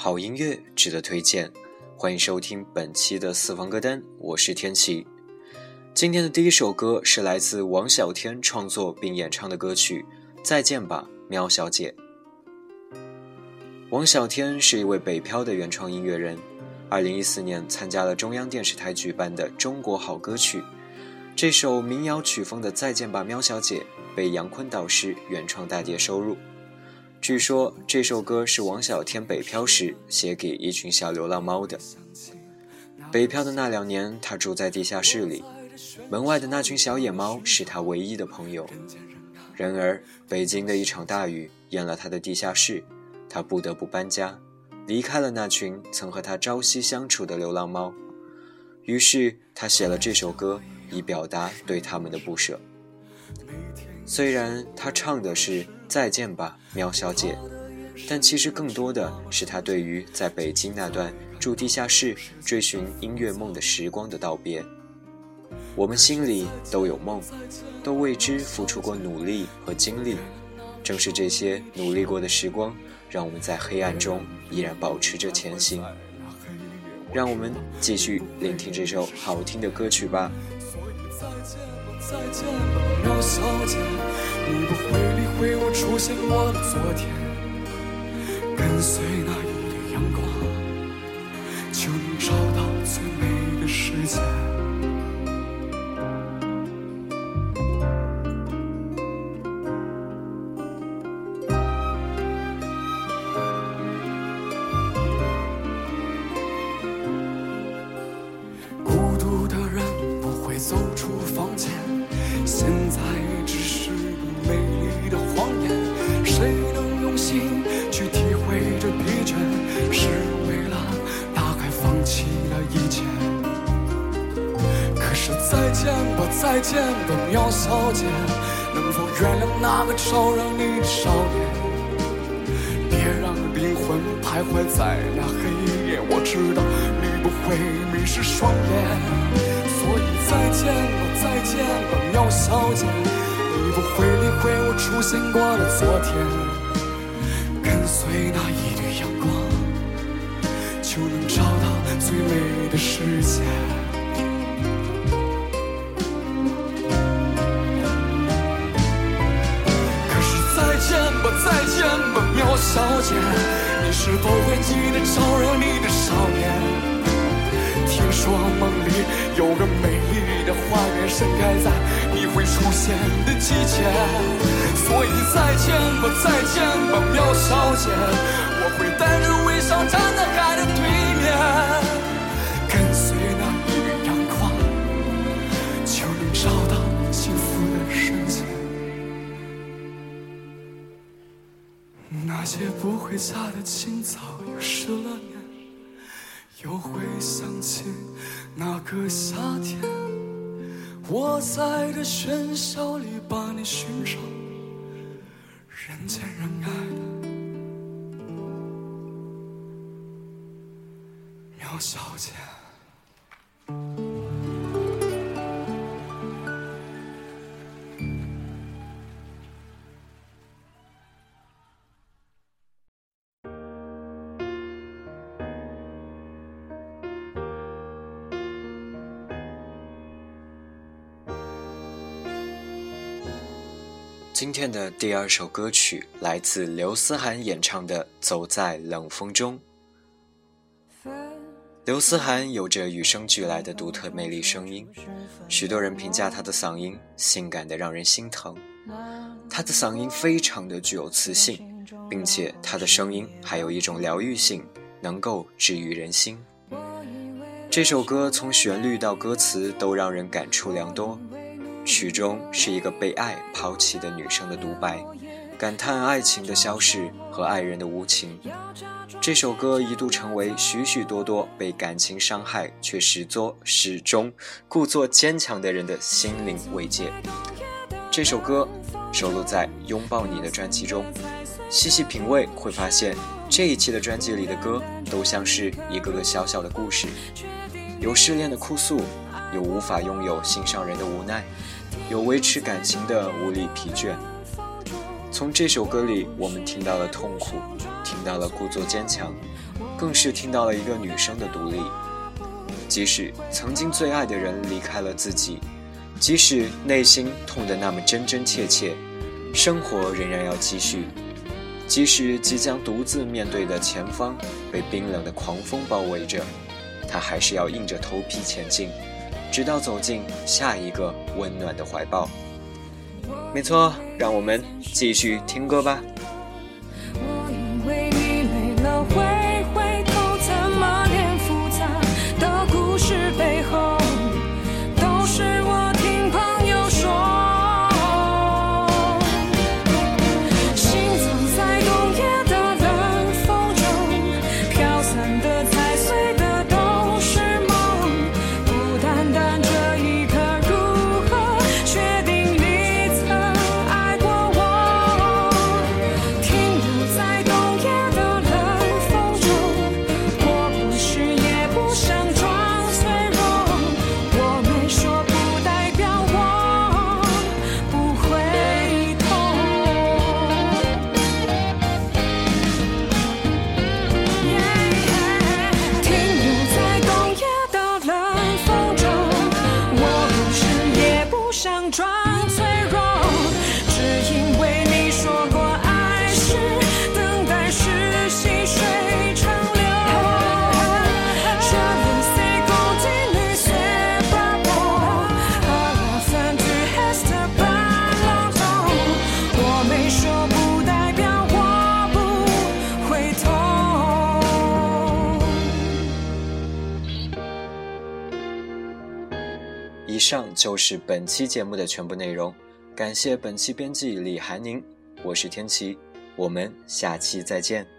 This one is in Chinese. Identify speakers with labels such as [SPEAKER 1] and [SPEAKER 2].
[SPEAKER 1] 好音乐值得推荐，欢迎收听本期的私房歌单，我是天琪。今天的第一首歌是来自王小天创作并演唱的歌曲《再见吧，喵小姐》。王小天是一位北漂的原创音乐人，二零一四年参加了中央电视台举办的《中国好歌曲》，这首民谣曲风的《再见吧，喵小姐》被杨坤导师原创大碟收录。据说这首歌是王小天北漂时写给一群小流浪猫的。北漂的那两年，他住在地下室里，门外的那群小野猫是他唯一的朋友。然而，北京的一场大雨淹了他的地下室。他不得不搬家，离开了那群曾和他朝夕相处的流浪猫。于是他写了这首歌，以表达对他们的不舍。虽然他唱的是“再见吧，喵小姐”，但其实更多的是他对于在北京那段住地下室、追寻音乐梦的时光的道别。我们心里都有梦，都为之付出过努力和精力。正是这些努力过的时光。让我们在黑暗中依然保持着前行。让我们继续聆听这首好听的歌曲吧。
[SPEAKER 2] 再见吧，喵小姐，你不会理会我出现过的昨天。跟随那一缕阳光，再见吧，苗小姐，能否原谅那个招惹你的少年？别让灵魂徘徊在那黑夜。我知道你不会迷失双眼，所以再见吧，再见吧，苗小姐，你不会理会我出现过的昨天。跟随那一缕阳光，就能找到最美的世界。小姐，你是否会记得招惹你的少年？听说梦里有个美丽的花园盛开在你会出现的季节，所以再见吧，再见吧，喵小姐，那些不回家的清早，又失了眠，又会想起那个夏天。我在这喧嚣里把你寻找，人见人爱的苗小姐。
[SPEAKER 1] 今天的第二首歌曲来自刘思涵演唱的《走在冷风中》。刘思涵有着与生俱来的独特魅力声音，许多人评价她的嗓音性感的让人心疼。她的嗓音非常的具有磁性，并且她的声音还有一种疗愈性，能够治愈人心。这首歌从旋律到歌词都让人感触良多。曲中是一个被爱抛弃的女生的独白，感叹爱情的消逝和爱人的无情。这首歌一度成为许许多多被感情伤害却始作始终故作坚强的人的心灵慰藉。这首歌收录在《拥抱你》的专辑中，细细品味会发现这一期的专辑里的歌都像是一个个小小的故事，有失恋的哭诉，有无法拥有心上人的无奈。有维持感情的无力疲倦。
[SPEAKER 3] 从这首歌里，我们听到了痛苦，听到了故作坚强，更是听到了一个女生的独立。即使曾经最爱的人离开了自己，即使内心痛得那么真真切切，生活仍然要继续。即使即将独自面对的前方被冰冷的狂风包围着，他还是要硬着头皮前进，直到走进下一个温暖的怀抱。没错，让我们继续听歌吧。上就是本期节目的全部内容，感谢本期编辑李涵宁，我是天琪，我们下期再见。